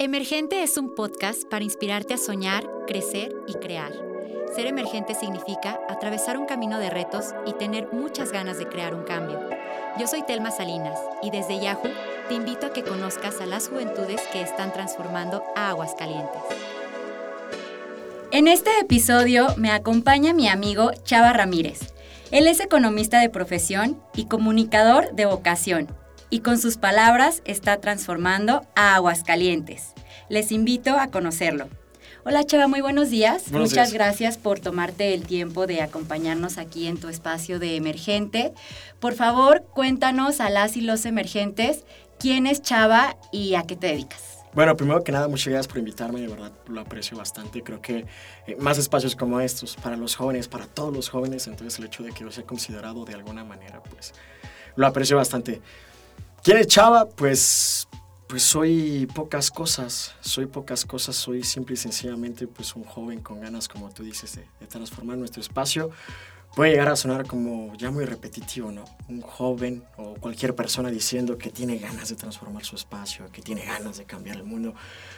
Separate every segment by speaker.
Speaker 1: Emergente es un podcast para inspirarte a soñar, crecer y crear. Ser emergente significa atravesar un camino de retos y tener muchas ganas de crear un cambio. Yo soy Telma Salinas y desde Yahoo te invito a que conozcas a las juventudes que están transformando a Aguascalientes. En este episodio me acompaña mi amigo Chava Ramírez. Él es economista de profesión y comunicador de vocación y con sus palabras está transformando a Aguascalientes. Les invito a conocerlo. Hola Chava, muy buenos días. Muchas gracias por tomarte el tiempo de acompañarnos aquí en tu espacio de emergente. Por favor, cuéntanos a las y los emergentes quién es Chava y a qué te dedicas.
Speaker 2: Bueno, primero que nada, muchas gracias por invitarme, de verdad lo aprecio bastante. Creo que eh, más espacios como estos para los jóvenes, para todos los jóvenes, entonces el hecho de que yo sea considerado de alguna manera, pues lo aprecio bastante. ¿Quién es Chava? Pues, pues soy pocas cosas, soy pocas cosas, soy simple y sencillamente pues un joven con ganas, como tú dices, de, transformar nuestro espacio. Puede llegar a sonar como ya muy repetitivo, ¿no? Un joven o cualquier persona diciendo que tiene ganas de transformar su espacio, que tiene ganas de cambiar el mundo.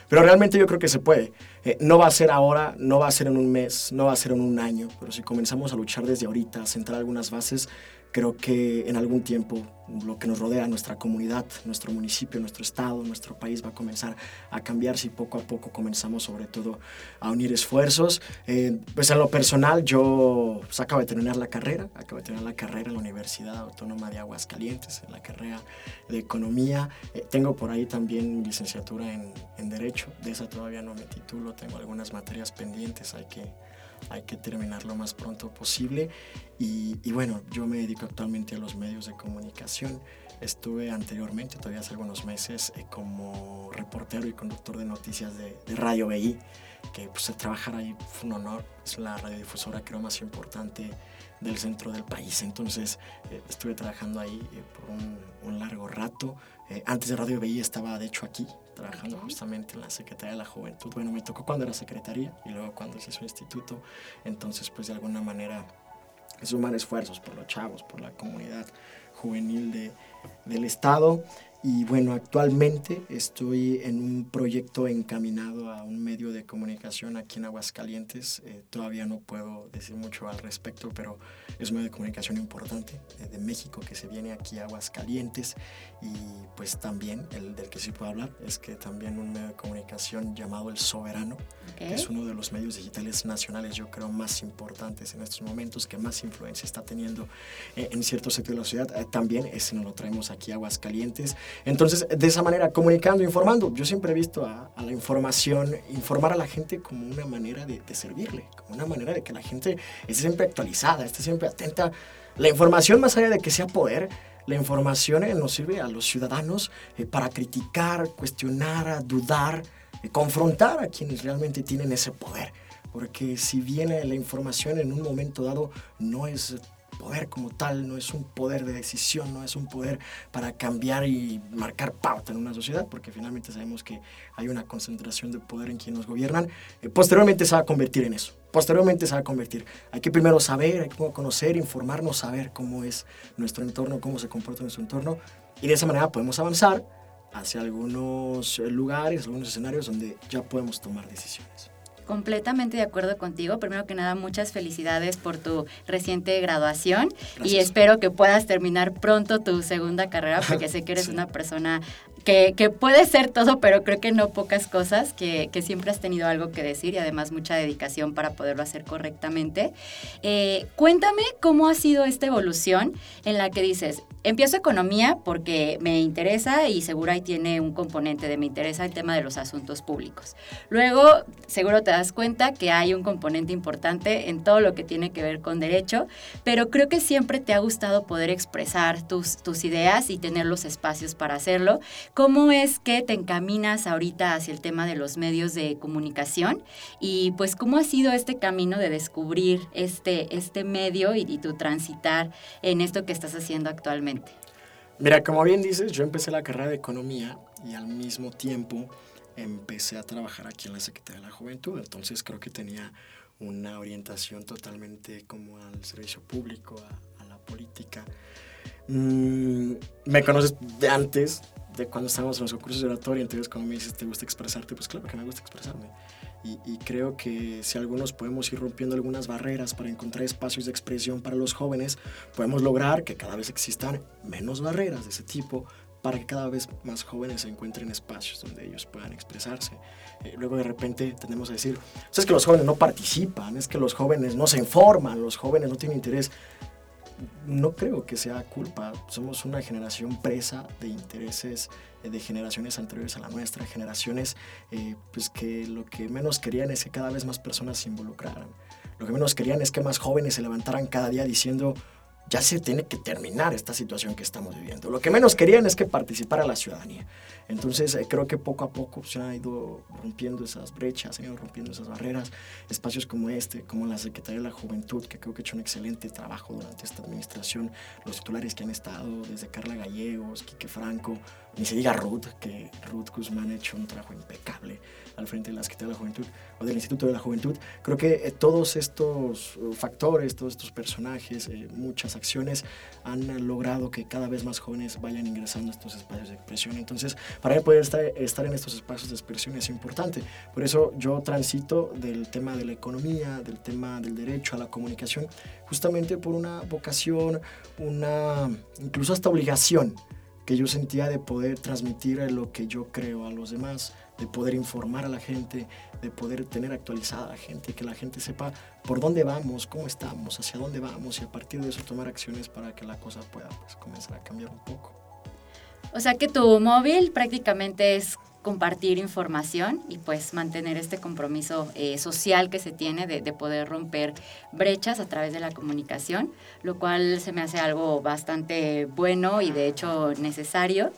Speaker 2: Pero realmente yo creo que se puede. Eh, no va a ser ahora, no va a ser en un mes, no va a ser en un año, pero si comenzamos a luchar desde ahorita, a sentar algunas bases, Creo que en algún tiempo lo que nos rodea, nuestra comunidad, nuestro municipio, nuestro estado, nuestro país va a comenzar a cambiar si poco a poco comenzamos sobre todo a unir esfuerzos. Eh, pues en lo personal yo pues, acabo de terminar la carrera, acabo de terminar la carrera en la Universidad Autónoma de Aguascalientes, en la carrera de Economía. Eh, tengo por ahí también licenciatura en, en Derecho, de esa todavía no me titulo, tengo algunas materias pendientes, hay que hay que terminar lo más pronto posible. Y, bueno, yo me dedico actualmente a los medios de comunicación. Estuve anteriormente, todavía hace algunos meses, eh, como reportero y conductor de noticias de, Radio BI, que pues trabajar ahí fue un honor. Es la radiodifusora creo más importante del centro del país. Entonces eh, estuve trabajando ahí eh, por un, un, largo rato. antes de Radio BI estaba de hecho aquí, trabajando justamente en la Secretaría de la Juventud. Bueno, me tocó cuando era secretaría y luego cuando se hizo instituto. Entonces, pues de alguna manera sumar esfuerzos por los chavos, por la comunidad juvenil de, del Estado. Y bueno, actualmente estoy en un proyecto encaminado a un medio de comunicación aquí en Aguascalientes. Eh, todavía no puedo decir mucho al respecto, pero es un medio de comunicación importante eh, de México que se viene aquí a Aguascalientes. Y pues también el del que sí puedo hablar es que también un medio de comunicación llamado El Soberano, que es uno de los medios digitales nacionales, yo creo, más importantes en estos momentos, que más influencia está teniendo eh, en ciertos sectores de la ciudad. también ese nos lo traemos aquí a Aguascalientes. Entonces, de esa manera, comunicando, informando. Yo siempre he visto a, la información, informar a la gente como una manera de, servirle, como una manera de que la gente esté siempre actualizada, esté siempre atenta. La información, más allá de que sea poder, la información eh, nos sirve a los ciudadanos eh, para criticar, cuestionar, dudar, eh, confrontar a quienes realmente tienen ese poder. Porque si viene la información en un momento dado, no es poder como tal, no es un poder de decisión, no es un poder para cambiar y marcar pauta en una sociedad, porque finalmente sabemos que hay una concentración de poder en quienes nos gobiernan. Eh, posteriormente se va a convertir en eso, posteriormente se va a convertir. Hay que primero saber, hay que conocer, informarnos, saber cómo es nuestro entorno, cómo se comporta nuestro entorno, y de esa manera podemos avanzar hacia algunos lugares, algunos escenarios donde ya podemos tomar decisiones.
Speaker 1: Completamente de acuerdo contigo. Primero que nada, muchas felicidades por tu reciente graduación y espero que puedas terminar pronto tu segunda carrera porque sé que eres una persona que, que, puede ser todo, pero creo que no pocas cosas, que, que, siempre has tenido algo que decir y además mucha dedicación para poderlo hacer correctamente. Eh, cuéntame cómo ha sido esta evolución en la que dices, Empiezo economía porque me interesa y seguro ahí tiene un componente de me interesa el tema de los asuntos públicos. Luego, seguro te das cuenta que hay un componente importante en todo lo que tiene que ver con derecho, pero creo que siempre te ha gustado poder expresar tus, tus ideas y tener los espacios para hacerlo. ¿Cómo es que te encaminas ahorita hacia el tema de los medios de comunicación? Y pues, ¿cómo ha sido este camino de descubrir este, este medio y, tu transitar en esto que estás haciendo actualmente?
Speaker 2: Mira, como bien dices, yo empecé la carrera de economía y al mismo tiempo empecé a trabajar aquí en la Secretaría de la Juventud. Entonces creo que tenía una orientación totalmente como al servicio público, a, la política. Mm, me conoces de antes, de cuando estábamos en los concursos de oratoria, entonces cuando me dices, ¿te gusta expresarte? Pues claro que me gusta expresarme. Y, y, creo que si algunos podemos ir rompiendo algunas barreras para encontrar espacios de expresión para los jóvenes, podemos lograr que cada vez existan menos barreras de ese tipo para que cada vez más jóvenes encuentren espacios donde ellos puedan expresarse. Eh, luego de repente tenemos a decir, es que los jóvenes no participan, es que los jóvenes no se informan, los jóvenes no tienen interés no creo que sea culpa. Somos una generación presa de intereses eh, de generaciones anteriores a la nuestra, generaciones eh, pues que lo que menos querían es que cada vez más personas se involucraran. Lo que menos querían es que más jóvenes se levantaran cada día diciendo, ya se tiene que terminar esta situación que estamos viviendo. Lo que menos querían es que participara la ciudadanía. Entonces eh, creo que poco a poco se ha ido rompiendo esas brechas, se han ido rompiendo esas barreras. Espacios como este, como la Secretaría de la Juventud, que creo que ha hecho un excelente trabajo durante esta administración, los titulares que han estado, desde Carla Gallegos, Quique Franco, ni se diga Ruth, que Ruth Guzmán ha hecho un trabajo impecable al frente de la Secretaría de la Juventud o del Instituto de la Juventud. Creo que eh, todos estos uh, factores, todos estos personajes, eh, muchas acciones han logrado que cada vez más jóvenes vayan ingresando a estos espacios de expresión. Entonces, para poder estar, estar en estos espacios de expresión es importante. Por eso yo transito del tema de la economía, del tema del derecho a la comunicación, justamente por una vocación, una incluso hasta obligación que yo sentía de poder transmitir lo que yo creo a los demás, de poder informar a la gente, de poder tener actualizada a la gente, que la gente sepa por dónde vamos, cómo estamos, hacia dónde vamos y a partir de eso tomar acciones para que la cosa pueda pues, comenzar a cambiar un poco.
Speaker 1: O sea que tu móvil prácticamente es compartir información y pues mantener este compromiso eh, social que se tiene de, de, poder romper brechas a través de la comunicación, lo cual se me hace algo bastante bueno y de hecho necesario.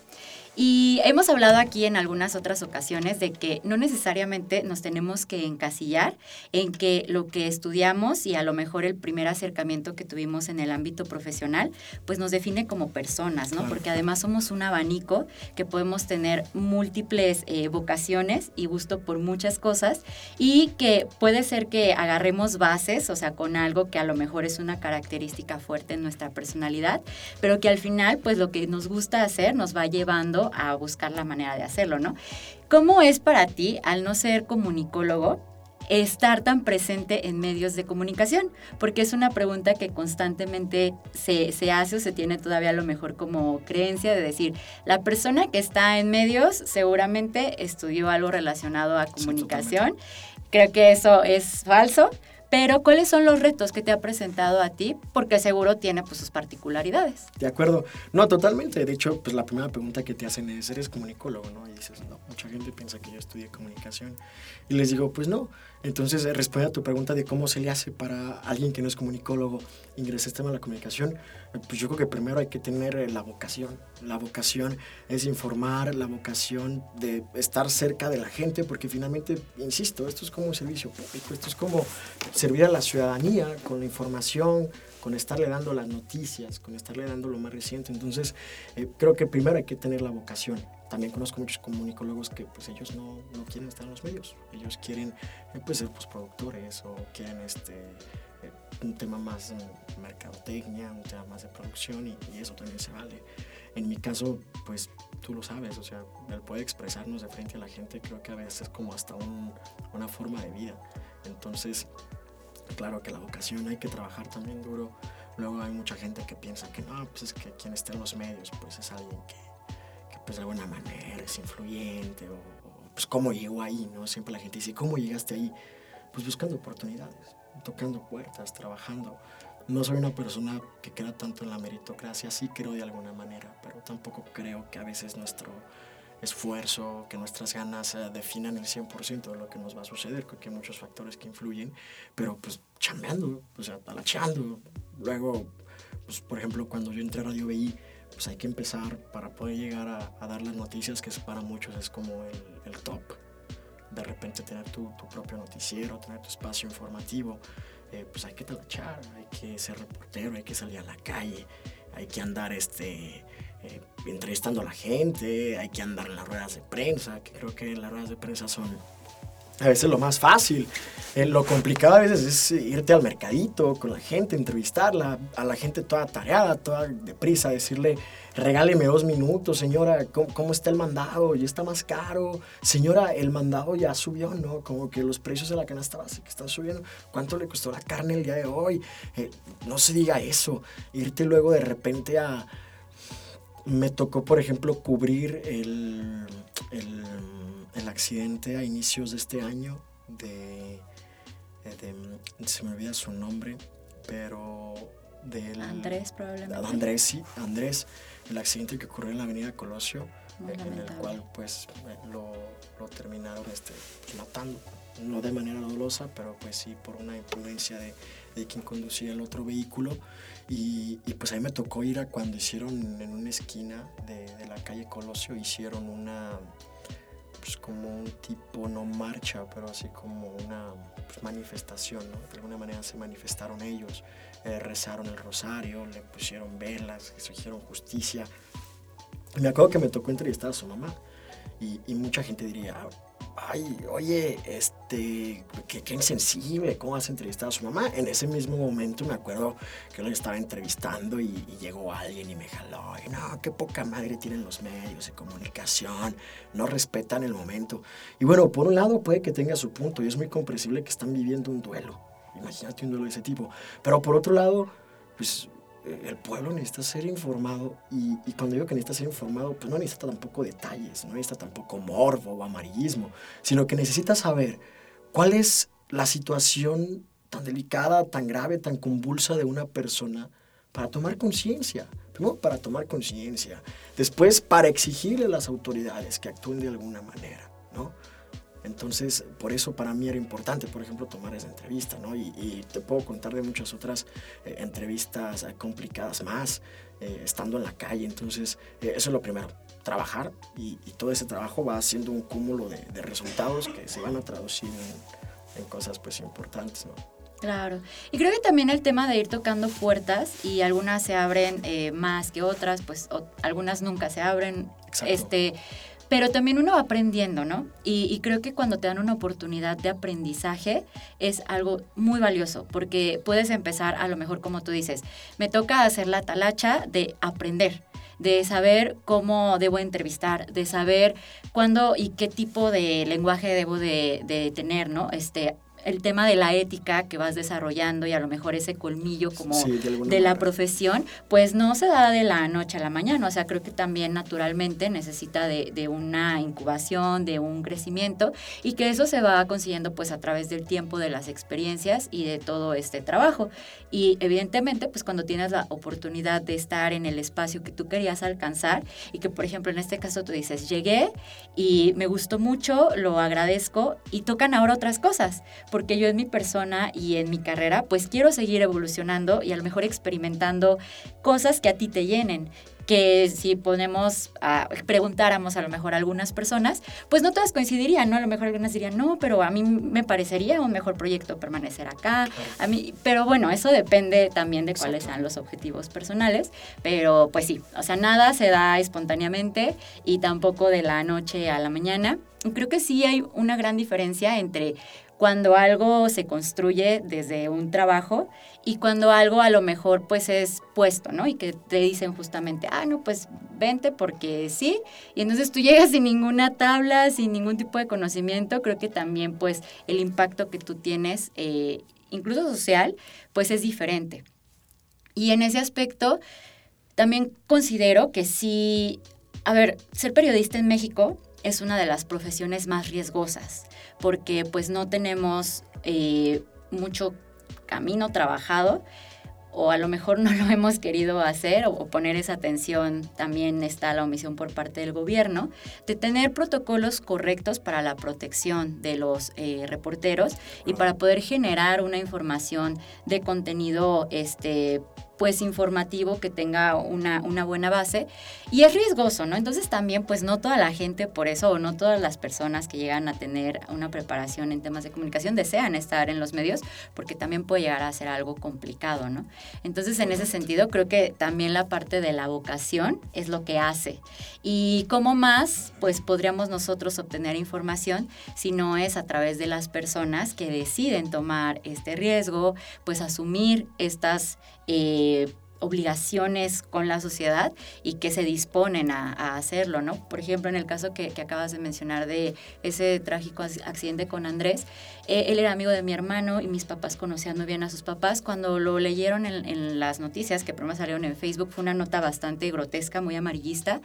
Speaker 1: Y hemos hablado aquí en algunas otras ocasiones de que no necesariamente nos tenemos que encasillar en que lo que estudiamos y a lo mejor el primer acercamiento que tuvimos en el ámbito profesional, pues nos define como personas, ¿no? Porque además somos un abanico que podemos tener múltiples eh, vocaciones y gusto por muchas cosas y que puede ser que agarremos bases, o sea, con algo que a lo mejor es una característica fuerte en nuestra personalidad, pero que al final, pues lo que nos gusta hacer nos va llevando a buscar la manera de hacerlo, ¿no? ¿Cómo es para ti, al no ser comunicólogo, estar tan presente en medios de comunicación? Porque es una pregunta que constantemente se, se, hace o se tiene todavía a lo mejor como creencia de decir, la persona que está en medios seguramente estudió algo relacionado a comunicación. Creo que eso es falso. Pero, ¿cuáles son los retos que te ha presentado a ti? Porque seguro tiene pues, sus particularidades.
Speaker 2: De acuerdo. No, totalmente. De hecho, pues la primera pregunta que te hacen es, ¿eres comunicólogo? ¿no? Y dices, no, mucha gente piensa que yo estudié comunicación. Y les digo, pues no. Entonces, eh, responde a tu pregunta de cómo se le hace para alguien que no es comunicólogo ingresar este tema de la comunicación. Eh, pues yo creo que primero hay que tener eh, la vocación. La vocación es informar, la vocación de estar cerca de la gente, porque finalmente, insisto, esto es como un servicio público, esto es como servir a la ciudadanía con la información, con estarle dando las noticias, con estarle dando lo más reciente. Entonces, creo que primero hay que tener la vocación también conozco muchos comunicólogos que pues ellos no, no quieren estar en los medios, ellos quieren eh, pues, ser productores o quieren este, eh, un tema más de mercadotecnia, un tema más de producción y, y, eso también se vale. En mi caso, pues tú lo sabes, o sea, el poder expresarnos de frente a la gente creo que a veces es como hasta un, una forma de vida. Entonces, claro que la vocación hay que trabajar también duro. Luego hay mucha gente que piensa que no, pues es que quien está en los medios, pues es alguien que pues de alguna manera es influyente o, pues cómo llegó ahí, ¿no? Siempre la gente dice, ¿cómo llegaste ahí? Pues buscando oportunidades, tocando puertas, trabajando. No soy una persona que queda tanto en la meritocracia, sí creo de alguna manera, pero tampoco creo que a veces nuestro esfuerzo, que nuestras ganas eh, definan el 100% de lo que nos va a suceder, creo que hay muchos factores que influyen, pero pues chambeando, o sea, talacheando. Luego, pues por ejemplo, cuando yo entré a Radio BI, pues hay que empezar para poder llegar a, dar las noticias, que para muchos es como el, top. De repente tener tu, tu, propio noticiero, tener tu espacio informativo, eh, pues hay que trabachar, hay que ser reportero, hay que salir a la calle, hay que andar este, eh, entrevistando a la gente, hay que andar en las ruedas de prensa, que creo que las ruedas de prensa son a veces lo más fácil. Eh, lo complicado a veces es irte al mercadito con la gente, entrevistarla, a la gente toda tareada, toda deprisa, decirle, regáleme dos minutos, señora, ¿cómo, está el mandado? ¿Ya está más caro? Señora, el mandado ya subió, ¿no? Como que los precios de la canasta básica están subiendo. ¿Cuánto le costó la carne el día de hoy? Eh, no se diga eso. Irte luego de repente a... Me tocó, por ejemplo, cubrir el, el accidente a inicios de este año de se me olvida su nombre, pero del...
Speaker 1: Andrés probablemente.
Speaker 2: Andrés, sí, Andrés, el accidente que ocurrió en la avenida Colosio, en el cual pues lo, lo terminaron este, matando, no de manera dolosa, pero pues sí por una imprudencia de, de quien conducía el otro vehículo. Y, y, pues ahí me tocó ir a cuando hicieron en una esquina de, de la calle Colosio, hicieron una pues, como un tipo, no marcha, pero así como una pues, manifestación, ¿no? De alguna manera se manifestaron ellos, eh, rezaron el rosario, le pusieron velas, exigieron justicia. me acuerdo que me tocó entrevistar a su mamá y, y mucha gente diría, ay, oye, este, qué, insensible, ¿cómo vas a entrevistar a su mamá? En ese mismo momento me acuerdo que lo estaba entrevistando y, llegó alguien y me jaló, y no, qué poca madre tienen los medios de comunicación, no respetan el momento. Y bueno, por un lado puede que tenga su punto y es muy comprensible que están viviendo un duelo, imagínate un duelo de ese tipo, pero por otro lado, pues el pueblo necesita ser informado y, cuando digo que necesita ser informado, pues no necesita tampoco detalles, no necesita tampoco morbo o amarillismo, sino que necesita saber cuál es la situación tan delicada, tan grave, tan convulsa de una persona para tomar conciencia. Primero para tomar conciencia, después para exigirle a las autoridades que actúen de alguna manera, ¿no? Entonces, por eso para mí era importante, por ejemplo, tomar esa entrevista, ¿no? Y, te puedo contar de muchas otras eh, entrevistas eh, complicadas más, eh, estando en la calle. Entonces, eso es lo primero, trabajar y, todo ese trabajo va haciendo un cúmulo de, resultados que se van a traducir en, cosas pues importantes, ¿no?
Speaker 1: Claro. Y creo que también el tema de ir tocando puertas y algunas se abren más que otras, pues algunas nunca se abren. Exacto. Este, pero también uno va aprendiendo, ¿no? Y, creo que cuando te dan una oportunidad de aprendizaje es algo muy valioso, porque puedes empezar a lo mejor como tú dices, me toca hacer la talacha de aprender de saber cómo debo entrevistar, de saber cuándo y qué tipo de lenguaje debo de, de tener, ¿no? Este, el tema de la ética que vas desarrollando y a lo mejor ese colmillo como de, la profesión, pues no se da de la noche a la mañana. O sea, creo que también naturalmente necesita de, de, una incubación, de un crecimiento y que eso se va consiguiendo pues a través del tiempo, de las experiencias y de todo este trabajo. Y evidentemente pues cuando tienes la oportunidad de estar en el espacio que tú querías alcanzar y que por ejemplo en este caso tú dices, llegué y me gustó mucho, lo agradezco y tocan ahora otras cosas porque yo en mi persona y en mi carrera, pues quiero seguir evolucionando y a lo mejor experimentando cosas que a ti te llenen que si ponemos a preguntáramos a lo mejor a algunas personas, pues no todas coincidirían, ¿no? A lo mejor algunas dirían, "No, pero a mí me parecería un mejor proyecto permanecer acá." A mí, pero bueno, eso depende también de cuáles sean los objetivos personales, pero pues sí, o sea, nada se da espontáneamente y tampoco de la noche a la mañana. Creo que sí hay una gran diferencia entre cuando algo se construye desde un trabajo y cuando algo a lo mejor pues es puesto, ¿no? Y que te dicen justamente, ah, no, pues vente porque sí. Y entonces tú llegas sin ninguna tabla, sin ningún tipo de conocimiento. Creo que también pues el impacto que tú tienes, eh, incluso social, pues es diferente. Y en ese aspecto también considero que sí, a ver, ser periodista en México es una de las profesiones más riesgosas porque pues no tenemos eh, mucho camino trabajado o a lo mejor no lo hemos querido hacer o, poner esa atención, también está la omisión por parte del gobierno, de tener protocolos correctos para la protección de los eh, reporteros y para poder generar una información de contenido este, pues informativo que tenga una, una, buena base y es riesgoso, ¿no? Entonces también pues no toda la gente por eso o no todas las personas que llegan a tener una preparación en temas de comunicación desean estar en los medios porque también puede llegar a ser algo complicado, ¿no? Entonces en ese sentido creo que también la parte de la vocación es lo que hace y cómo más pues podríamos nosotros obtener información si no es a través de las personas que deciden tomar este riesgo, pues asumir estas eh, obligaciones con la sociedad y que se disponen a, hacerlo, ¿no? Por ejemplo, en el caso que, acabas de mencionar de ese trágico accidente con Andrés, eh, él era amigo de mi hermano y mis papás conocían muy bien a sus papás. Cuando lo leyeron en, las noticias que primero salieron en Facebook, fue una nota bastante grotesca, muy amarillista,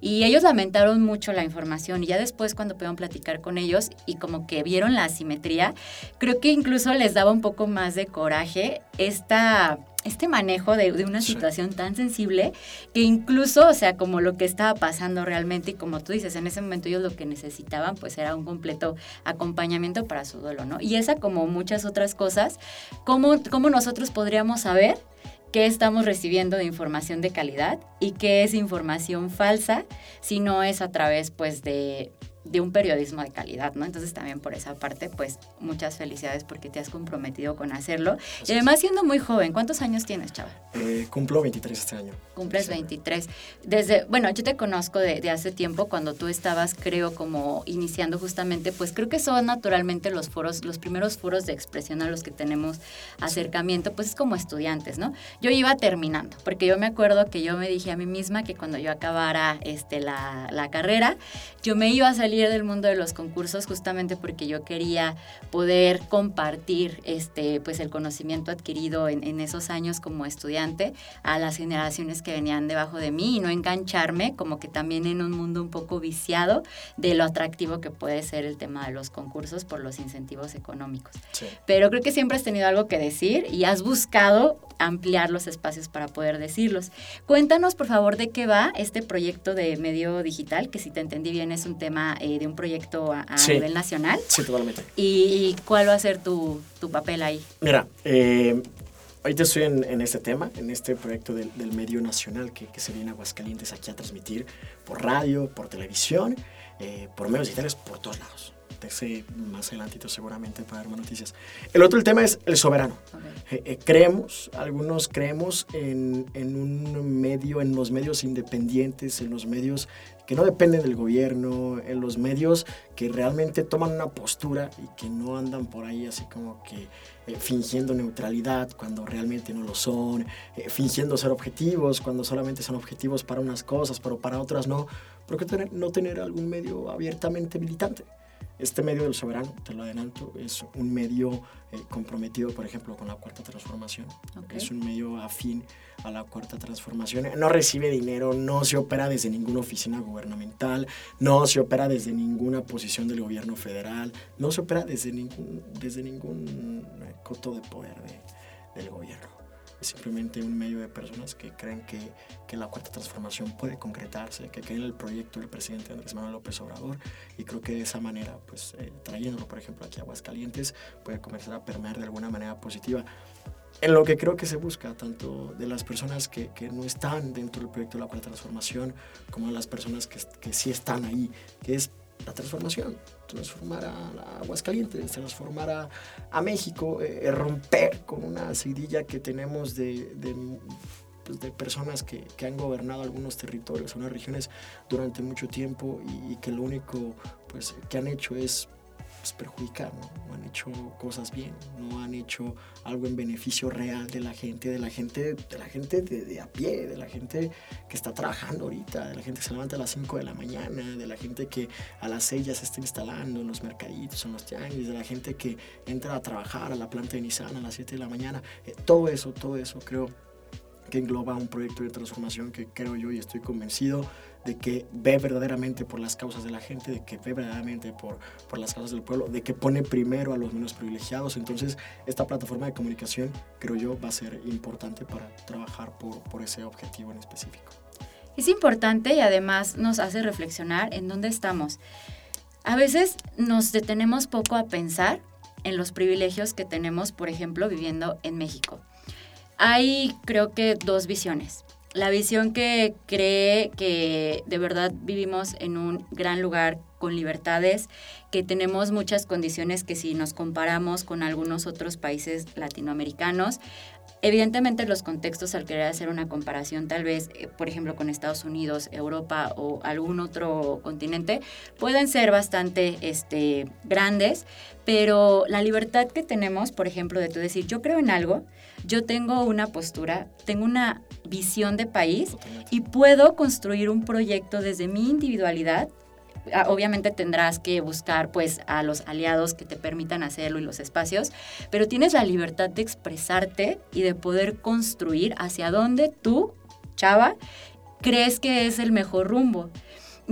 Speaker 1: y ellos lamentaron mucho la información y ya después cuando pudieron platicar con ellos y como que vieron la asimetría, creo que incluso les daba un poco más de coraje esta este manejo de, una situación tan sensible que incluso, o sea, como lo que estaba pasando realmente y como tú dices, en ese momento ellos lo que necesitaban pues era un completo acompañamiento para su duelo, ¿no? Y esa como muchas otras cosas, ¿cómo, cómo nosotros podríamos saber qué estamos recibiendo de información de calidad y qué es información falsa si no es a través pues de de un periodismo de calidad, ¿no? Entonces también por esa parte, pues muchas felicidades porque te has comprometido con hacerlo. y además siendo muy joven, ¿cuántos años tienes, Chava?
Speaker 2: Eh, cumplo 23 este año.
Speaker 1: Cumples 23. Desde, bueno, yo te conozco de, hace tiempo cuando tú estabas, creo, como iniciando justamente, pues creo que son naturalmente los foros, los primeros foros de expresión a los que tenemos acercamiento, pues es como estudiantes, ¿no? Yo iba terminando, porque yo me acuerdo que yo me dije a mí misma que cuando yo acabara este, la, la carrera, yo me iba a salir del mundo de los concursos justamente porque yo quería poder compartir este, pues el conocimiento adquirido en, en, esos años como estudiante a las generaciones que venían debajo de mí y no engancharme como que también en un mundo un poco viciado de lo atractivo que puede ser el tema de los concursos por los incentivos económicos. Pero creo que siempre has tenido algo que decir y has buscado ampliar los espacios para poder decirlos. Cuéntanos, por favor, de qué va este proyecto de medio digital, que si te entendí bien es un tema eh, de un proyecto a, nivel nacional.
Speaker 2: Sí, totalmente.
Speaker 1: ¿Y, cuál va a ser tu, papel ahí?
Speaker 2: Mira, eh, ahorita estoy en, este tema, en este proyecto del, medio nacional que, se viene a Aguascalientes aquí a transmitir por radio, por televisión, eh, por medios digitales, por todos lados más adelantito seguramente para dar más noticias. El otro el tema es el soberano. Eh, eh, creemos, algunos creemos en, en, un medio, en los medios independientes, en los medios que no dependen del gobierno, en los medios que realmente toman una postura y que no andan por ahí así como que eh, fingiendo neutralidad cuando realmente no lo son, fingiendo ser objetivos cuando solamente son objetivos para unas cosas, pero para otras no. ¿Por qué tener, no tener algún medio abiertamente militante? Este medio del soberano, te lo adelanto, es un medio eh, comprometido, por ejemplo, con la cuarta transformación. Es un medio afín a la cuarta transformación. No recibe dinero, no se opera desde ninguna oficina gubernamental, no se opera desde ninguna posición del gobierno federal, no se opera desde ningún, desde ningún coto de poder del gobierno simplemente un medio de personas que creen que, que, la cuarta transformación puede concretarse, que creen en el proyecto del presidente Andrés Manuel López Obrador y creo que de esa manera, pues eh, trayéndolo por ejemplo aquí a Aguascalientes, puede comenzar a permear de alguna manera positiva. En lo que creo que se busca, tanto de las personas que, que, no están dentro del proyecto de la cuarta transformación, como de las personas que, que sí están ahí, que es la transformación, transformar a, Aguascalientes, transformar a, México, eh, romper con una seguidilla que tenemos de, de, pues, de personas que, que, han gobernado algunos territorios, unas regiones durante mucho tiempo y, y que lo único pues, que han hecho es pues, perjudicar, ¿no? han hecho cosas bien, no han hecho algo en beneficio real de la gente, de la gente, de la gente de, a pie, de la gente que está trabajando ahorita, de la gente que se levanta a las 5 de la mañana, de la gente que a las 6 ya se está instalando en los mercaditos, en los tianguis, de la gente que entra a trabajar a la planta de Nissan a las 7 de la mañana. Eh, todo eso, todo eso creo que engloba un proyecto de transformación que creo yo y estoy convencido de que ve verdaderamente por las causas de la gente, de que ve verdaderamente por, por las causas del pueblo, de que pone primero a los menos privilegiados. Entonces, esta plataforma de comunicación, creo yo, va a ser importante para trabajar por, por ese objetivo en específico.
Speaker 1: Es importante y además nos hace reflexionar en dónde estamos. A veces nos detenemos poco a pensar en los privilegios que tenemos, por ejemplo, viviendo en México. Hay creo que dos visiones. La visión que cree que de verdad vivimos en un gran lugar con libertades, que tenemos muchas condiciones que si nos comparamos con algunos otros países latinoamericanos, Evidentemente los contextos al querer hacer una comparación tal vez, eh, por ejemplo, con Estados Unidos, Europa o algún otro continente, pueden ser bastante este, grandes, pero la libertad que tenemos, por ejemplo, de tú decir, yo creo en algo, yo tengo una postura, tengo una visión de país y puedo construir un proyecto desde mi individualidad Ah, obviamente tendrás que buscar pues a los aliados que te permitan hacerlo y los espacios, pero tienes la libertad de expresarte y de poder construir hacia dónde tú, chava, crees que es el mejor rumbo.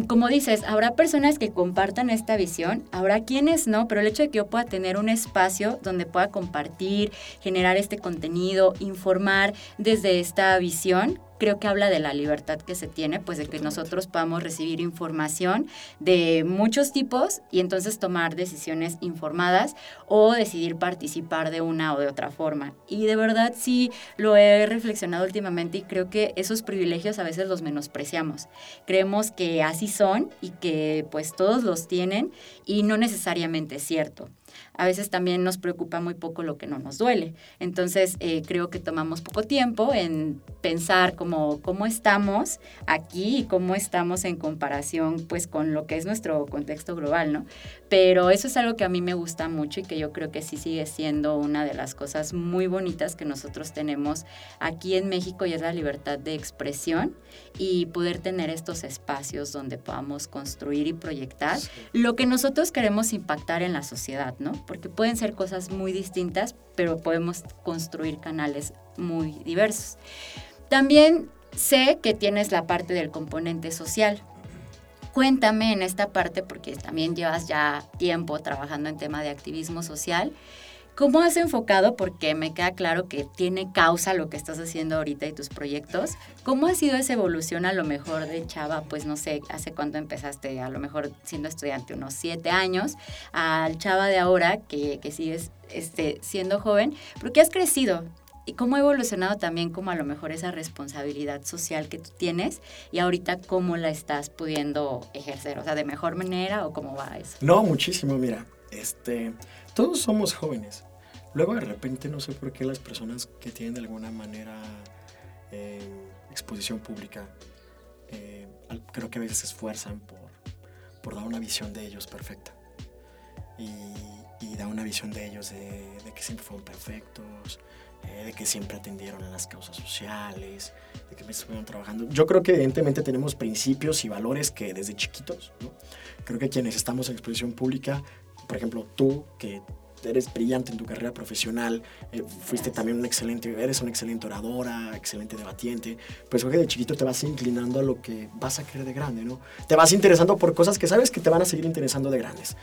Speaker 1: Como dices, habrá personas que compartan esta visión, habrá quienes no, pero el hecho de que yo pueda tener un espacio donde pueda compartir, generar este contenido, informar desde esta visión, creo que habla de la libertad que se tiene, pues de que nosotros podamos recibir información de muchos tipos y entonces tomar decisiones informadas o decidir participar de una o de otra forma. Y de verdad sí lo he reflexionado últimamente y creo que esos privilegios a veces los menospreciamos. Creemos que así son y que pues todos los tienen y no necesariamente es cierto a veces también nos preocupa muy poco lo que no nos duele. Entonces, eh, creo que tomamos poco tiempo en pensar cómo, cómo estamos aquí y cómo estamos en comparación pues con lo que es nuestro contexto global, ¿no? Pero eso es algo que a mí me gusta mucho y que yo creo que sí sigue siendo una de las cosas muy bonitas que nosotros tenemos aquí en México y es la libertad de expresión y poder tener estos espacios donde podamos construir y proyectar lo que nosotros queremos impactar en la sociedad, ¿no? Porque pueden ser cosas muy distintas, pero podemos construir canales muy diversos. También sé que tienes la parte del componente social. Cuéntame en esta parte, porque también llevas ya tiempo trabajando en tema de activismo social. ¿Cómo has enfocado? Porque me queda claro que tiene causa lo que estás haciendo ahorita y tus proyectos. ¿Cómo ha sido esa evolución a lo mejor de Chava? Pues no sé, ¿hace cuánto empezaste? A lo mejor siendo estudiante, unos siete años, al Chava de ahora, que, que sigues este, siendo joven, pero que has crecido. ¿Y cómo ha evolucionado también como a lo mejor esa responsabilidad social que tú tienes y ahorita cómo la estás pudiendo ejercer? O sea, ¿de mejor manera o cómo va eso?
Speaker 2: No, muchísimo, mira. Este, todos somos jóvenes. Luego de repente no sé por qué las personas que tienen de alguna manera eh, exposición pública, eh, creo que a veces se esfuerzan por, dar una visión de ellos perfecta. Y, y dar una visión de ellos de, que siempre fueron perfectos, eh, de que siempre atendieron a las causas sociales, de que estuvieron trabajando. Yo creo que evidentemente tenemos principios y valores que desde chiquitos, creo que quienes estamos en exposición pública por ejemplo, tú que eres brillante en tu carrera profesional, eh, fuiste también un excelente, eres una excelente oradora, excelente debatiente, pues que de chiquito te vas inclinando a lo que vas a querer de grande, ¿no? Te vas interesando por cosas que sabes que te van a seguir interesando de grandes.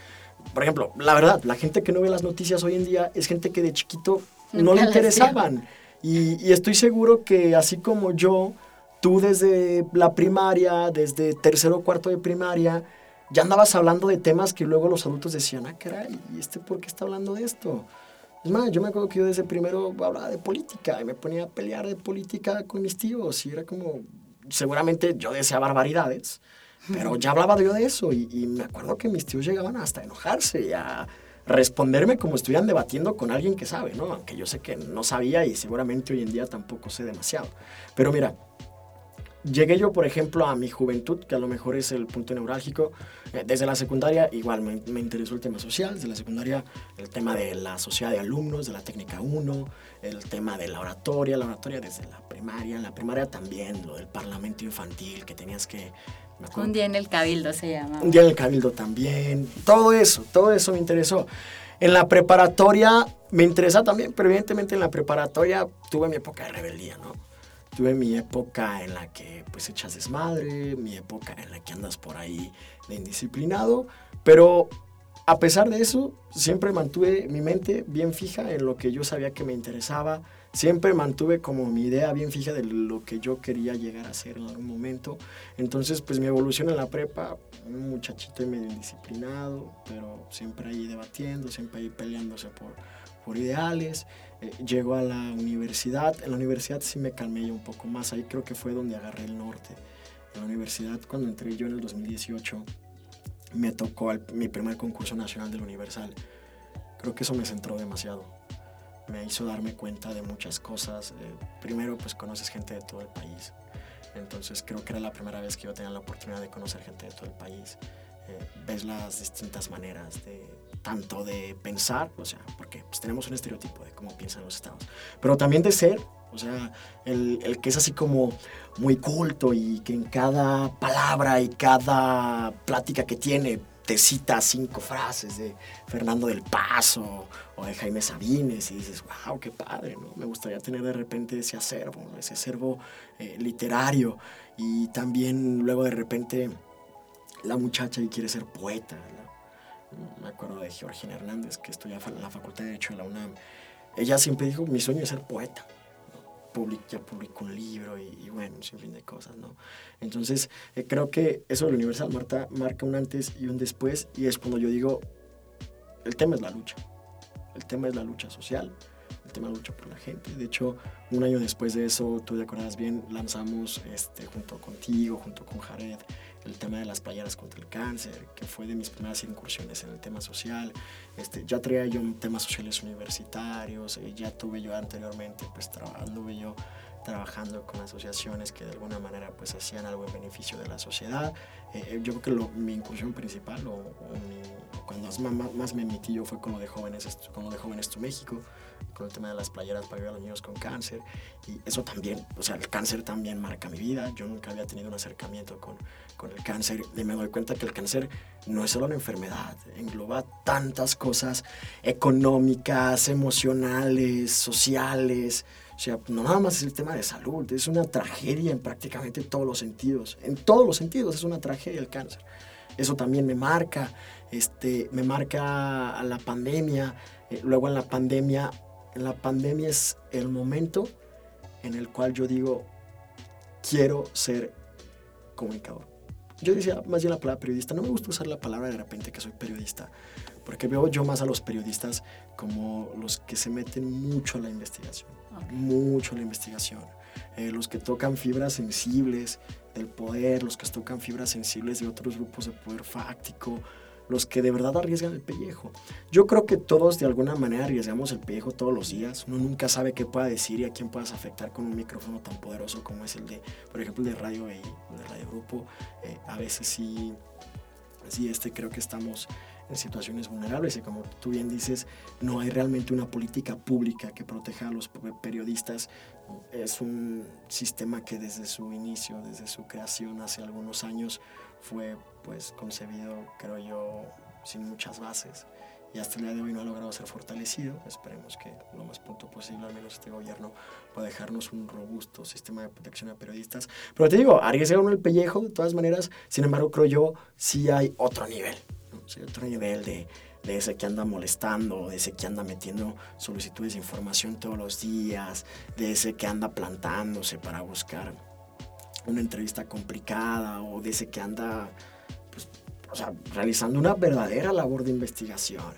Speaker 2: Por ejemplo, la verdad, la gente que no ve las noticias hoy en día es gente que de chiquito no le interesaban. Y, y estoy seguro que así como yo, tú desde la primaria, desde tercero o cuarto de primaria, ya andabas hablando de temas que luego los adultos decían, ah, caray, ¿y este por qué está hablando de esto? Es más, yo me acuerdo que yo desde primero hablaba de política y me ponía a pelear de política con mis tíos y era como, seguramente yo decía barbaridades, pero ya hablaba yo de eso y, y me acuerdo que mis tíos llegaban hasta a enojarse y a responderme como estuvieran debatiendo con alguien que sabe, ¿no? Aunque yo sé que no sabía y seguramente hoy en día tampoco sé demasiado. Pero mira, Llegué yo, por ejemplo, a mi juventud, que a lo mejor es el punto neurálgico. Eh, desde la secundaria, igual me, me, interesó el tema social. Desde la secundaria, el tema de la sociedad de alumnos, de la técnica 1, el tema de la oratoria, la oratoria desde la primaria. En la primaria también, lo del parlamento infantil, que tenías que...
Speaker 1: Un día en el cabildo se llama.
Speaker 2: Un día en el cabildo también. Todo eso, todo eso me interesó. En la preparatoria me interesa también, pero evidentemente en la preparatoria tuve mi época de rebeldía, ¿no? Tuve mi época en la que pues echas desmadre, mi época en la que andas por ahí de indisciplinado, pero a pesar de eso, siempre mantuve mi mente bien fija en lo que yo sabía que me interesaba, siempre mantuve como mi idea bien fija de lo que yo quería llegar a ser en algún momento. Entonces, pues mi evolución en la prepa, un muchachito medio indisciplinado, pero siempre ahí debatiendo, siempre ahí peleándose por, por ideales. Eh, llego a la universidad. En la universidad sí me calmé un poco más. Ahí creo que fue donde agarré el norte. En la universidad, cuando entré yo en el 2018, me tocó mi primer concurso nacional del Universal. Creo que eso me centró demasiado. Me hizo darme cuenta de muchas cosas. Eh, primero, pues conoces gente de todo el país. Entonces creo que era la primera vez que yo tenía la oportunidad de conocer gente de todo el país. Eh, ves las distintas maneras de tanto de pensar, o sea, porque pues, tenemos un estereotipo de cómo piensan los estados, pero también de ser, o sea, el, el, que es así como muy culto y que en cada palabra y cada plática que tiene te cita cinco frases de Fernando del Paso o de Jaime Sabines y dices, wow, qué padre, ¿no? Me gustaría tener de repente ese acervo, ese acervo eh, literario y también luego de repente la muchacha y quiere ser poeta, Me acuerdo de Georgina Hernández, que estudia en la Facultad de Derecho de la UNAM. Ella siempre dijo, mi sueño es ser poeta ya publicó un libro y, bueno, un sinfín de cosas, ¿no? Entonces, eh, creo que eso de Universal Marta marca un antes y un después y es cuando yo digo, el tema es la lucha, el tema es la lucha social, el tema es la lucha por la gente. De hecho, un año después de eso, tú te acuerdas bien, lanzamos este, junto contigo, junto con Jared, el tema de las playeras contra el cáncer, que fue de mis primeras incursiones en el tema social. Este, ya traía yo temas sociales universitarios, eh, ya tuve yo anteriormente, pues trabajando yo trabajando con asociaciones que de alguna manera pues hacían algo en beneficio de la sociedad. Eh, eh, yo creo que mi incursión principal o, cuando más, más, me emití yo fue con lo de jóvenes, con lo de jóvenes tu México, con el tema de las playeras para ayudar a los niños con cáncer y eso también, o sea, el cáncer también marca mi vida. Yo nunca había tenido un acercamiento con, con el cáncer y me doy cuenta que el cáncer no es solo una enfermedad, engloba tantas cosas económicas, emocionales, sociales o sea, no nada más es el tema de salud, es una tragedia en prácticamente todos los sentidos. En todos los sentidos es una tragedia el cáncer. Eso también me marca, este, me marca a la pandemia. Eh, luego en la pandemia, la pandemia es el momento en el cual yo digo, quiero ser comunicador. Yo decía más bien la palabra periodista. No me gusta usar la palabra de repente que soy periodista, porque veo yo más a los periodistas como los que se meten mucho a la investigación mucho la investigación. Eh, los que tocan fibras sensibles del poder, los que tocan fibras sensibles de otros grupos de poder fáctico, los que de verdad arriesgan el pellejo. Yo creo que todos de alguna manera arriesgamos el pellejo todos los días. Uno nunca sabe qué pueda decir y a quién puedas afectar con un micrófono tan poderoso como es el de, por ejemplo, el de Radio de Radio Grupo. Eh, a veces sí, sí este, creo que estamos en situaciones vulnerables y como tú bien dices, no hay realmente una política pública que proteja a los periodistas. Es un sistema que desde su inicio, desde su creación hace algunos años, fue pues concebido, creo yo, sin muchas bases y hasta el día de hoy no ha logrado ser fortalecido. Esperemos que lo más pronto posible, al menos este gobierno, pueda dejarnos un robusto sistema de protección a periodistas. Pero te digo, arriesga uno el pellejo, de todas maneras, sin embargo, creo yo, sí hay otro nivel otro nivel de, de ese que anda molestando, de ese que anda metiendo solicitudes de información todos los días, de ese que anda plantándose para buscar una entrevista complicada o ese que anda pues, o sea, realizando una verdadera labor de investigación.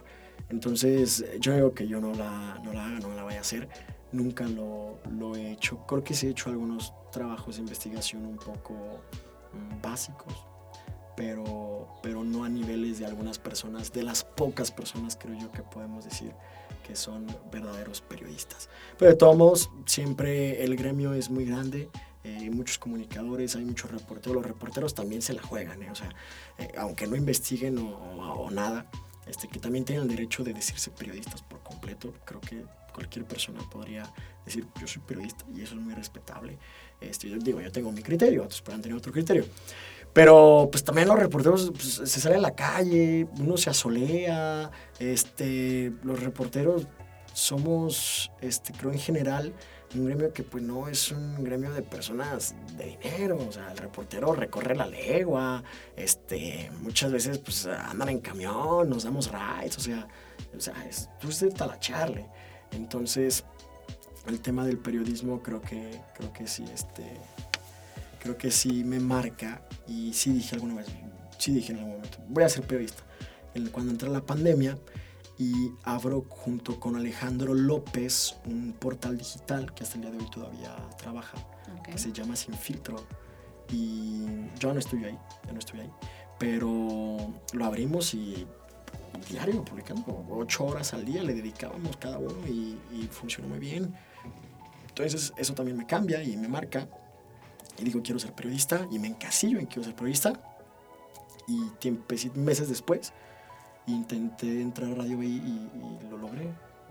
Speaker 2: Entonces, yo digo que yo no la, no la haga, no la vaya a hacer. Nunca lo, lo he hecho. Creo que sí he hecho algunos trabajos de investigación un poco mm, básicos, pero, pero no a niveles de algunas personas, de las pocas personas creo yo que podemos decir que son verdaderos periodistas. Pero de todos modos, siempre el gremio es muy grande, eh, muchos comunicadores, hay muchos reporteros, los reporteros también se la juegan, ¿eh? o sea, eh, aunque no investiguen o, o, nada, este, que también tienen el derecho de decirse periodistas por completo, creo que cualquier persona podría decir yo soy periodista y eso es muy respetable. Este, yo digo, yo tengo mi criterio, otros pueden tener otro criterio. Pero pues también los reporteros pues, se salen a la calle, uno se asolea, este, los reporteros somos, este, creo en general, un gremio que pues no es un gremio de personas de dinero, o sea, el reportero recorre la legua, este, muchas veces pues andan en camión, nos damos rides, o sea, o sea, es, tú es de talacharle. Entonces, el tema del periodismo creo que, creo que sí, este, creo que sí me marca y sí dije alguna vez, sí dije en algún momento, voy a ser periodista. Cuando entró la pandemia, y abro junto con Alejandro López un portal digital que hasta el día de hoy todavía trabaja, que se llama Sin Filtro. Y yo no estoy ahí, no estoy ahí, pero lo abrimos y diario publicando, ocho horas al día le dedicábamos cada uno y, y funcionó muy bien. Entonces eso también me cambia y me marca. Y digo, quiero ser periodista y me encasillo en quiero ser periodista. Y meses después intenté entrar a Radio B y, lo logré.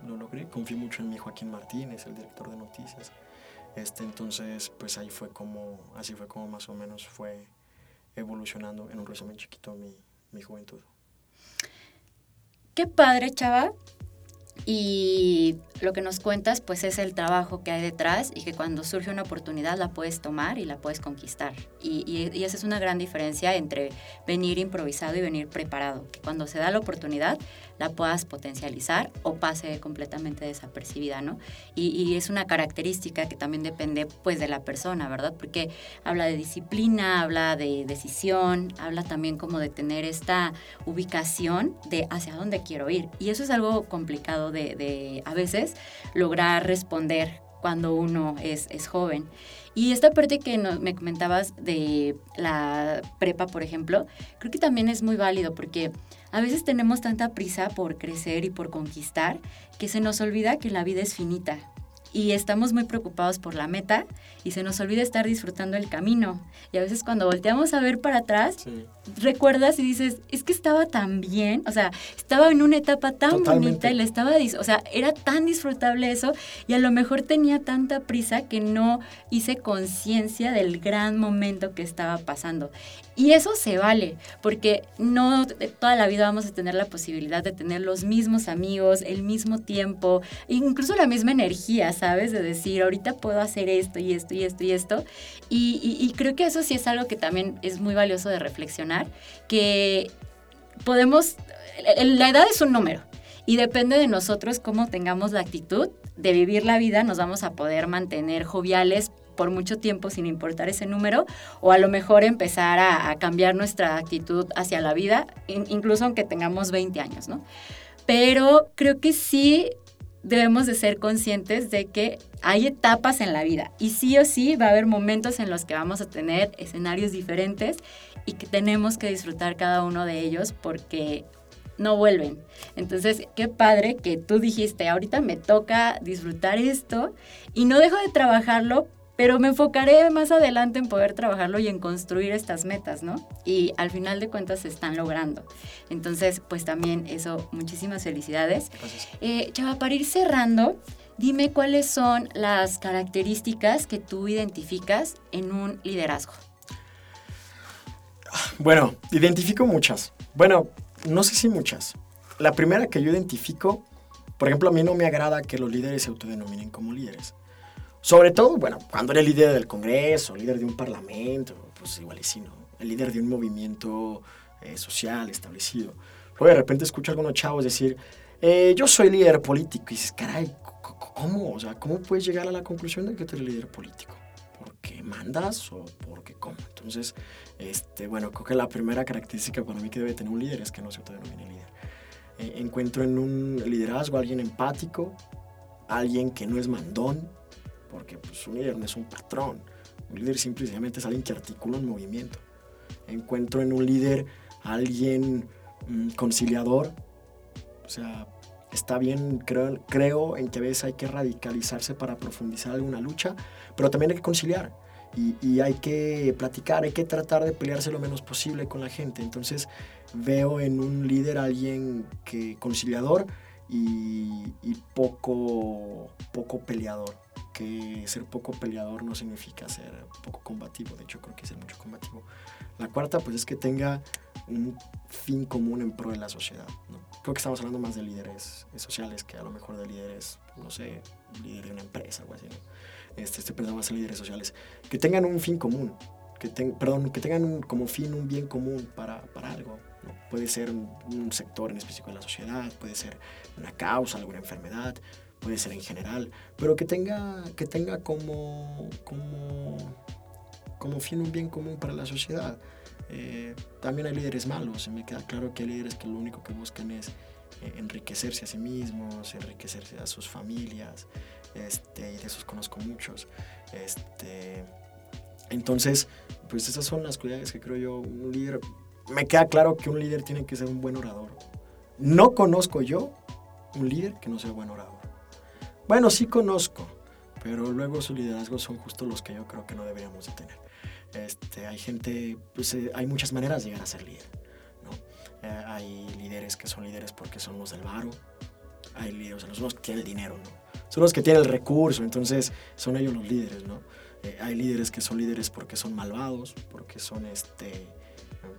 Speaker 2: Lo logré. Confío mucho en mi Joaquín Martínez, el director de noticias. Este, entonces, pues ahí fue como, así fue como más o menos fue evolucionando en un resumen chiquito mi, mi juventud.
Speaker 1: Qué padre, chava, y lo que nos cuentas pues es el trabajo que hay detrás y que cuando surge una oportunidad la puedes tomar y la puedes conquistar. Y, y, esa es una gran diferencia entre venir improvisado y venir preparado. Que cuando se da la oportunidad la puedas potencializar o pase completamente desapercibida, ¿no? Y, es una característica que también depende pues de la persona, ¿verdad? Porque habla de disciplina, habla de decisión, habla también como de tener esta ubicación de hacia dónde quiero ir. Y eso es algo complicado de, a veces lograr responder cuando uno es, es joven. Y esta parte que me comentabas de la prepa, por ejemplo, creo que también es muy válido porque a veces tenemos tanta prisa por crecer y por conquistar que se nos olvida que la vida es finita y estamos muy preocupados por la meta y se nos olvida estar disfrutando el camino. Y a veces cuando volteamos a ver para atrás, recuerdas y dices, es que estaba tan bien, o sea, estaba en una etapa tan bonita y le estaba, o sea, era tan disfrutable eso y a lo mejor tenía tanta prisa que no hice conciencia del gran momento que estaba pasando. Y eso se vale, porque no toda la vida vamos a tener la posibilidad de tener los mismos amigos, el mismo tiempo, incluso la misma energía, ¿sabes? De decir, ahorita puedo hacer esto y esto y esto y esto. Y, creo que eso sí es algo que también es muy valioso de reflexionar, que podemos, la edad es un número y depende de nosotros cómo tengamos la actitud de vivir la vida, nos vamos a poder mantener joviales por mucho tiempo sin importar ese número, o a lo mejor empezar a, cambiar nuestra actitud hacia la vida, incluso aunque tengamos 20 años, ¿no? Pero creo que sí debemos de ser conscientes de que hay etapas en la vida y sí o sí va a haber momentos en los que vamos a tener escenarios diferentes y que tenemos que disfrutar cada uno de ellos porque no vuelven. Entonces, qué padre que tú dijiste, ahorita me toca disfrutar esto y no dejo de trabajarlo pero me enfocaré más adelante en poder trabajarlo y en construir estas metas, ¿no? Y al final de cuentas se están logrando. Entonces, pues también eso, muchísimas felicidades. Eh, Chava, para ir cerrando, dime cuáles son las características que tú identificas en un liderazgo.
Speaker 2: Bueno, identifico muchas. Bueno, no sé si muchas. La primera que yo identifico, por ejemplo, a mí no me agrada que los líderes se autodenominen como líderes. Sobre todo, bueno, cuando eres líder del Congreso, líder de un parlamento, pues igual y sí, ¿no? El líder de un movimiento eh, social establecido. Luego de repente escucho a algunos chavos decir, eh, yo soy líder político. Y dices, caray, ¿cómo? O sea, ¿cómo puedes llegar a la conclusión de que tú eres líder político? ¿Porque mandas o porque cómo? Entonces, este, bueno, creo que la primera característica para mí que debe tener un líder es que no se autodenomine líder. Eh, encuentro en un liderazgo a alguien empático, alguien que no es mandón, porque pues, un líder no es un patrón. Un líder simplemente es alguien que articula un movimiento. Encuentro en un líder a alguien mm, conciliador. O sea, está bien, creo, creo en que a veces hay que radicalizarse para profundizar alguna lucha, pero también hay que conciliar. Y, y, hay que platicar, hay que tratar de pelearse lo menos posible con la gente. Entonces veo en un líder a alguien que conciliador y, y poco, poco peleador que ser poco peleador no significa ser poco combativo, de hecho creo que es mucho combativo. La cuarta pues es que tenga un fin común en pro de la sociedad. Creo que estamos hablando más de líderes sociales que a lo mejor de líderes, no sé, líder de una empresa o así. Este, estoy pensando más en líderes sociales. Que tengan un fin común, que perdón, que tengan como fin un bien común para, para algo. Puede ser un, un sector en específico de la sociedad, puede ser una causa, alguna enfermedad, puede ser en general, pero que tenga, que tenga como, como, como fin un bien común para la sociedad. Eh, también hay líderes malos, me queda claro que hay líderes que lo único que buscan es eh, enriquecerse a sí mismos, enriquecerse a sus familias, este, y de esos conozco muchos. Este, entonces, pues esas son las cualidades que creo yo, un líder, me queda claro que un líder tiene que ser un buen orador. No conozco yo un líder que no sea buen orador. Bueno, sí conozco, pero luego su liderazgo son justo los que yo creo que no deberíamos de tener. Este, hay gente, pues eh, hay muchas maneras de llegar a ser líder. ¿no? Eh, hay líderes que son líderes porque son los del varo, hay líderes, los que tienen el dinero, ¿no? son los que tienen el recurso, entonces son ellos los líderes. ¿no? Eh, hay líderes que son líderes porque son malvados, porque son, este,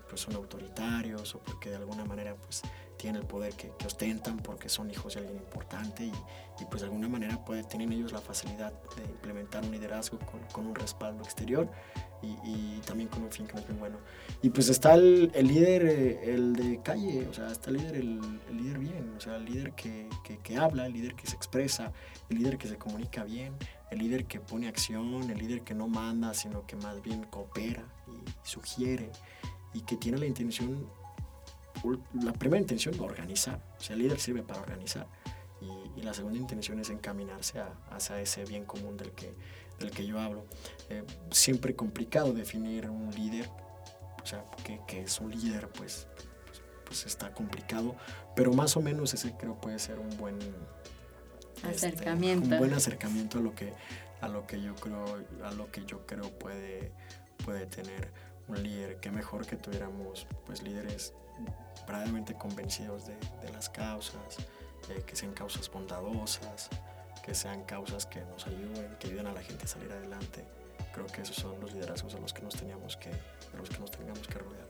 Speaker 2: pues son autoritarios o porque de alguna manera pues, tienen el poder que, ostentan porque son hijos de alguien importante y, y, pues de alguna manera tienen ellos la facilidad de implementar un liderazgo con, con un respaldo exterior y, y, también con un fin que no es muy bueno. Y pues está el, el líder, eh, el de calle, o sea, está el líder, el, el líder bien, o sea, el líder que, que, que, habla, el líder que se expresa, el líder que se comunica bien, el líder que pone acción, el líder que no manda, sino que más bien coopera y sugiere y que tiene la intención la primera intención es organizar, o sea, el líder sirve para organizar y, y la segunda intención es encaminarse a, hacia ese bien común del que, del que yo hablo. Eh, siempre complicado definir un líder, o sea, que, que es un líder, pues, pues, pues, está complicado, pero más o menos ese creo puede ser un buen
Speaker 1: acercamiento,
Speaker 2: este, un buen acercamiento a lo que a lo que yo creo a lo que yo creo puede puede tener un líder. Qué mejor que tuviéramos pues líderes verdaderamente convencidos de, de las causas, eh, que sean causas bondadosas, que sean causas que nos ayuden, que ayuden a la gente a salir adelante. Creo que esos son los liderazgos a los que nos teníamos que, a los que nos tengamos que rodear.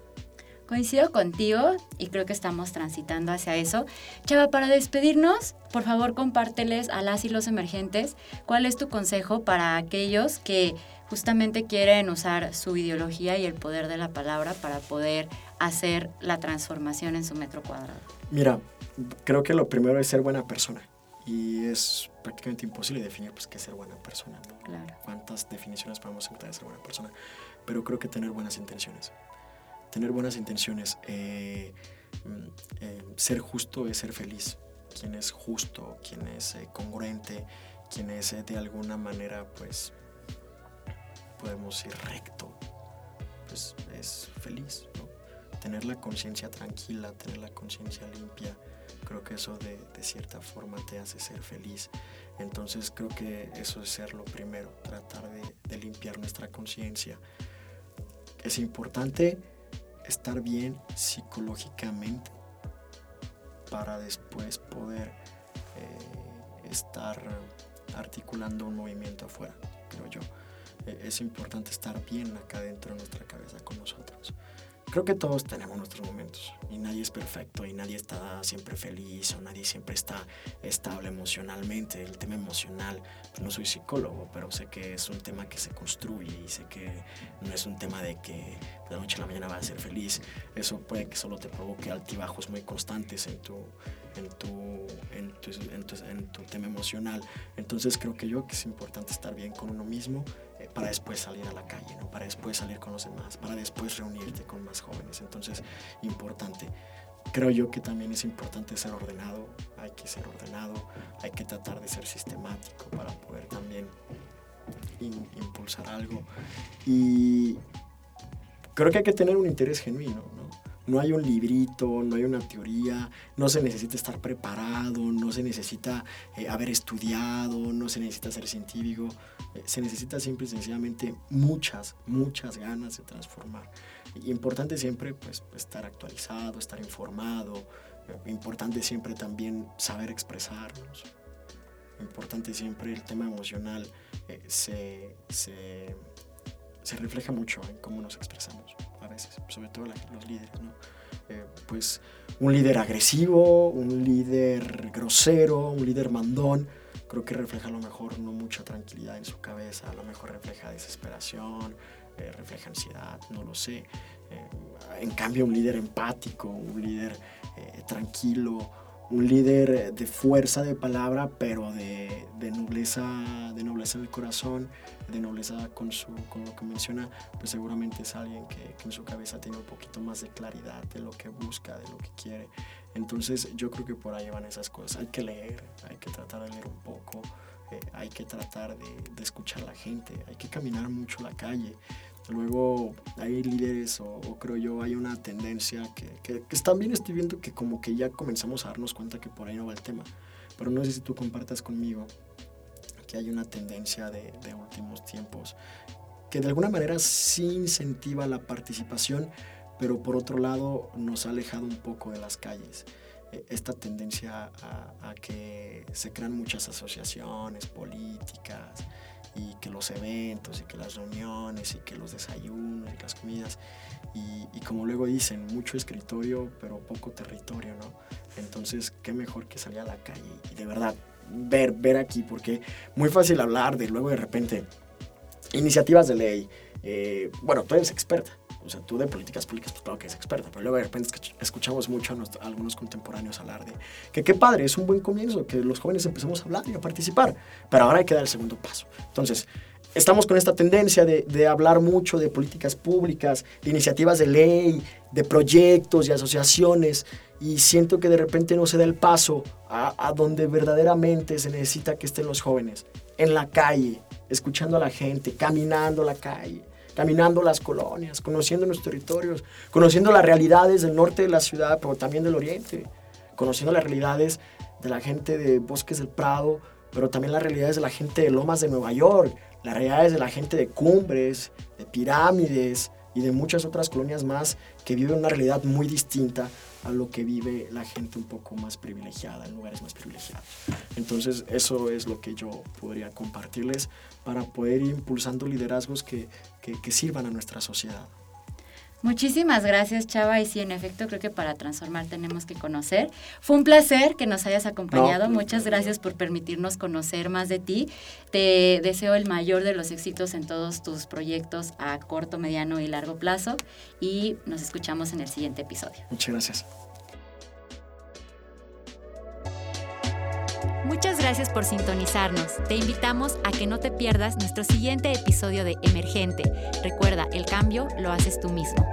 Speaker 1: Coincido contigo y creo que estamos transitando hacia eso. Chava, para despedirnos, por favor compárteles a las y los emergentes cuál es tu consejo para aquellos que justamente quieren usar su ideología y el poder de la palabra para poder hacer la transformación en su metro cuadrado.
Speaker 2: Mira, creo que lo primero es ser buena persona y es prácticamente imposible definir pues, qué es ser buena persona. ¿no?
Speaker 1: Claro.
Speaker 2: ¿Cuántas definiciones podemos encontrar de ser buena persona? Pero creo que tener buenas intenciones. Tener buenas intenciones. Eh, eh, ser justo es ser feliz. Quien es justo, quien es eh, congruente, quien es de alguna manera, pues, podemos ir recto, pues es feliz. Tener la conciencia tranquila, tener la conciencia limpia, creo que eso de, de, cierta forma te hace ser feliz. Entonces creo que eso es ser lo primero, tratar de, de limpiar nuestra conciencia. Es importante estar bien psicológicamente para después poder eh, estar articulando un movimiento afuera, creo yo. Eh, es importante estar bien acá dentro de nuestra cabeza con nosotros creo que todos tenemos nuestros momentos y nadie es perfecto y nadie está siempre feliz o nadie siempre está estable emocionalmente. El tema emocional, pues no soy psicólogo, pero sé que es un tema que se construye y sé que no es un tema de que de la noche a la mañana vas a ser feliz. Eso puede que solo te provoque altibajos muy constantes en tu, en tu, en tu, en tu, en tu tema emocional. Entonces creo que yo que es importante estar bien con uno mismo para después salir a la calle, ¿no? para después salir con los demás, para después reunirte con más jóvenes. Entonces, importante. Creo yo que también es importante ser ordenado, hay que ser ordenado, hay que tratar de ser sistemático para poder también impulsar algo. Y creo que hay que tener un interés genuino, ¿no? No hay un librito, no hay una teoría, no se necesita estar preparado, no se necesita eh, haber estudiado, no se necesita ser científico, eh, se necesita simple y sencillamente muchas, muchas ganas de transformar. Y importante siempre pues estar actualizado, estar informado, eh, importante siempre también saber expresarnos, importante siempre el tema emocional se, se, se, refleja mucho en cómo nos expresamos a veces, sobre todo la, los líderes, ¿no? Eh, pues un líder agresivo, un líder grosero, un líder mandón, creo que refleja a lo mejor no mucha tranquilidad en su cabeza, a lo mejor refleja desesperación, eh, refleja ansiedad, no lo sé. Eh, en cambio, un líder empático, un líder tranquilo, un líder de fuerza de palabra, pero de, de, nobleza, de nobleza del corazón, de nobleza con, su, con lo que menciona, pues seguramente es alguien que, que, en su cabeza tiene un poquito más de claridad de lo que busca, de lo que quiere. Entonces yo creo que por ahí van esas cosas. Hay que leer, hay que tratar de leer un poco, eh, hay que tratar de, de, escuchar a la gente, hay que caminar mucho la calle. Luego hay líderes o, o creo yo hay una tendencia que, que, que, también estoy viendo que como que ya comenzamos a darnos cuenta que por ahí no va el tema. Pero no sé si tú compartas conmigo que hay una tendencia de, de últimos tiempos que de alguna manera sí incentiva la participación, pero por otro lado nos ha alejado un poco de las calles. Esta tendencia a, a que se crean muchas asociaciones políticas, y que los eventos y que las reuniones y que los desayunos y las comidas y, y, como luego dicen, mucho escritorio pero poco territorio, ¿no? Entonces, qué mejor que salir a la calle y de verdad ver, ver aquí, porque muy fácil hablar de luego de repente iniciativas de ley. Eh, bueno, tú eres experta, o sea, tú de políticas públicas, pues claro que eres experta, pero luego de repente escuchamos mucho a, a, algunos contemporáneos hablar de que qué padre, es un buen comienzo, que los jóvenes empecemos a hablar y a participar, pero ahora hay que dar el segundo paso. Entonces, estamos con esta tendencia de, de hablar mucho de políticas públicas, de iniciativas de ley, de proyectos y asociaciones, y siento que de repente no se da el paso a, a donde verdaderamente se necesita que estén los jóvenes, en la calle, escuchando a la gente, caminando la calle caminando las colonias, conociendo nuestros territorios, conociendo las realidades del norte de la ciudad, pero también del oriente, conociendo las realidades de la gente de Bosques del Prado, pero también las realidades de la gente de Lomas de Nueva York, las realidades de la gente de Cumbres, de Pirámides y de muchas otras colonias más que viven una realidad muy distinta a lo que vive la gente un poco más privilegiada, en lugares más privilegiados. Entonces, eso es lo que yo podría compartirles para poder ir impulsando liderazgos que, que, que sirvan a nuestra sociedad.
Speaker 1: Muchísimas gracias, Chava. Y sí, en efecto, creo que para transformar tenemos que conocer. Fue un placer que nos hayas acompañado. No, Muchas gracias por permitirnos conocer más de ti. Te deseo el mayor de los éxitos en todos tus proyectos a corto, mediano y largo plazo. Y nos escuchamos en el siguiente episodio.
Speaker 2: Muchas gracias.
Speaker 1: Muchas gracias por sintonizarnos. Te invitamos a que no te pierdas nuestro siguiente episodio de Emergente. Recuerda, el cambio lo haces tú mismo.